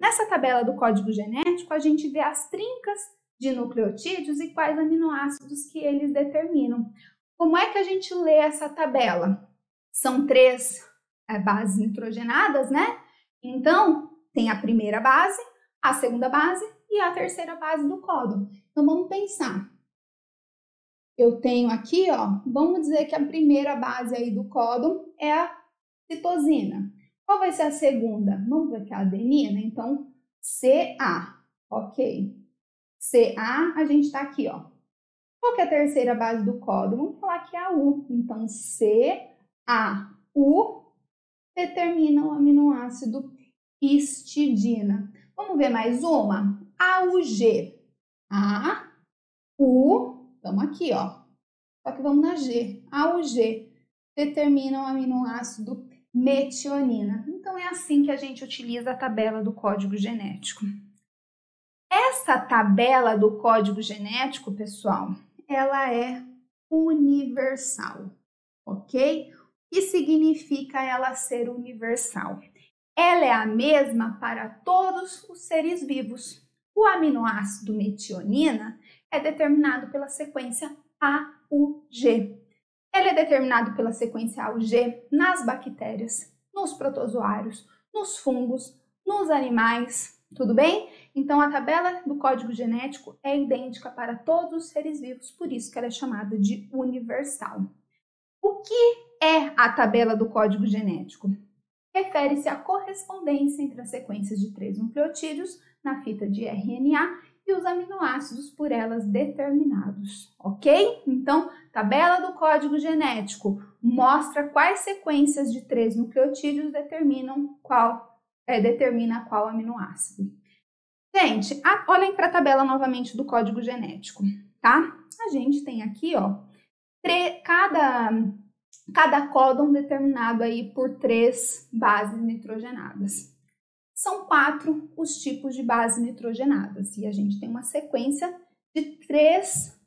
Nessa tabela do código genético, a gente vê as trincas de nucleotídeos e quais aminoácidos que eles determinam. Como é que a gente lê essa tabela? São três é, bases nitrogenadas, né? Então, tem a primeira base, a segunda base e a terceira base do códon. Então, vamos pensar. Eu tenho aqui, ó, vamos dizer que a primeira base aí do códon é a citosina. Qual vai ser a segunda? Vamos ver que é a adenina, então CA, ok. CA, a gente está aqui, ó. Qual é a terceira base do códon? Vamos falar que é a U. Então, CAU determina o aminoácido histidina. Vamos ver mais uma? AUG. A, U, estamos aqui, ó. Só que vamos na G. AUG determina o aminoácido metionina. Então é assim que a gente utiliza a tabela do código genético. Essa tabela do código genético, pessoal, ela é universal, ok? O que significa ela ser universal? Ela é a mesma para todos os seres vivos. O aminoácido metionina é determinado pela sequência AUG. Ele é determinado pela sequência AUG nas bactérias, nos protozoários, nos fungos, nos animais, tudo bem? Então a tabela do código genético é idêntica para todos os seres vivos, por isso que ela é chamada de universal. O que é a tabela do código genético? refere-se à correspondência entre as sequências de três nucleotídeos na fita de RNA os aminoácidos por elas determinados, ok? Então, tabela do código genético mostra quais sequências de três nucleotídeos determinam qual é, determina qual aminoácido. Gente, a, olhem para a tabela novamente do código genético, tá? A gente tem aqui, ó, cada cada códon determinado aí por três bases nitrogenadas. São quatro os tipos de bases nitrogenadas e a gente tem uma sequência de três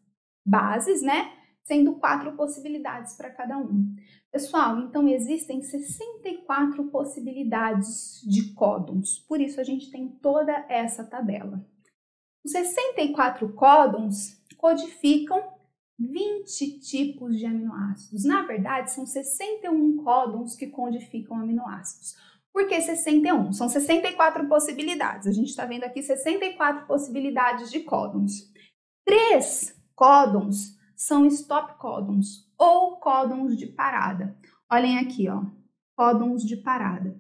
bases, né? Sendo quatro possibilidades para cada um. Pessoal, então existem 64 possibilidades de códons, por isso a gente tem toda essa tabela. Os 64 códons codificam 20 tipos de aminoácidos. Na verdade, são 61 códons que codificam aminoácidos. Por que 61? São 64 possibilidades. A gente está vendo aqui 64 possibilidades de códons. Três códons são stop códons ou códons de parada. Olhem aqui, ó, códons de parada.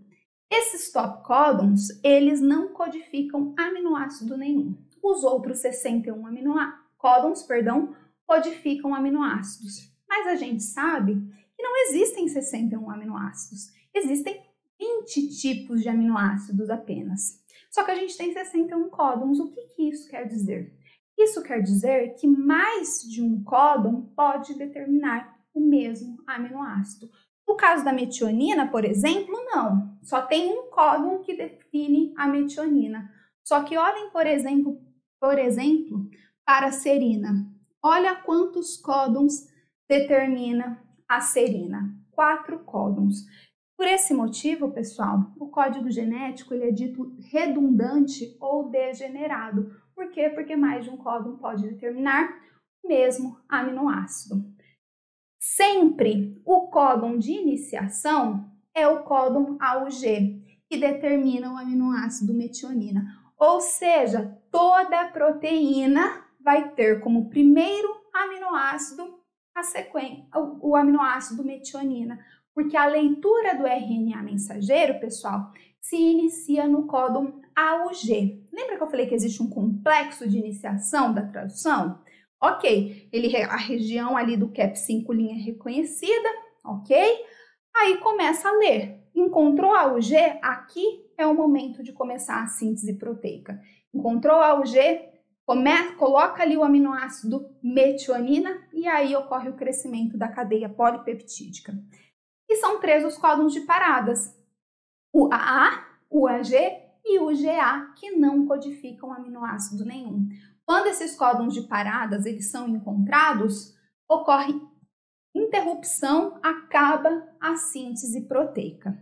Esses stop códons, eles não codificam aminoácido nenhum. Os outros 61 aminoácidos, códons, perdão, codificam aminoácidos. Mas a gente sabe que não existem 61 aminoácidos, existem 20 tipos de aminoácidos apenas. Só que a gente tem 61 códons. O que, que isso quer dizer? Isso quer dizer que mais de um códon pode determinar o mesmo aminoácido. No caso da metionina, por exemplo, não. Só tem um códon que define a metionina. Só que olhem, por exemplo, por exemplo, para a serina. Olha quantos códons determina a serina. Quatro códons. Por esse motivo, pessoal, o código genético ele é dito redundante ou degenerado. Por quê? Porque mais de um códon pode determinar o mesmo aminoácido. Sempre o códon de iniciação é o códon AUG, que determina o aminoácido metionina. Ou seja, toda proteína vai ter como primeiro aminoácido a sequência, o aminoácido metionina, porque a leitura do RNA mensageiro, pessoal, se inicia no códon AUG. Lembra que eu falei que existe um complexo de iniciação da tradução? Ok, ele a região ali do CAP5 linha reconhecida, ok? Aí começa a ler. Encontrou AUG? Aqui é o momento de começar a síntese proteica. Encontrou AUG? Come, coloca ali o aminoácido metionina e aí ocorre o crescimento da cadeia polipeptídica e são três os códons de paradas: o AA, o AG e o GA, que não codificam aminoácido nenhum. Quando esses códons de paradas eles são encontrados, ocorre interrupção, acaba a síntese proteica.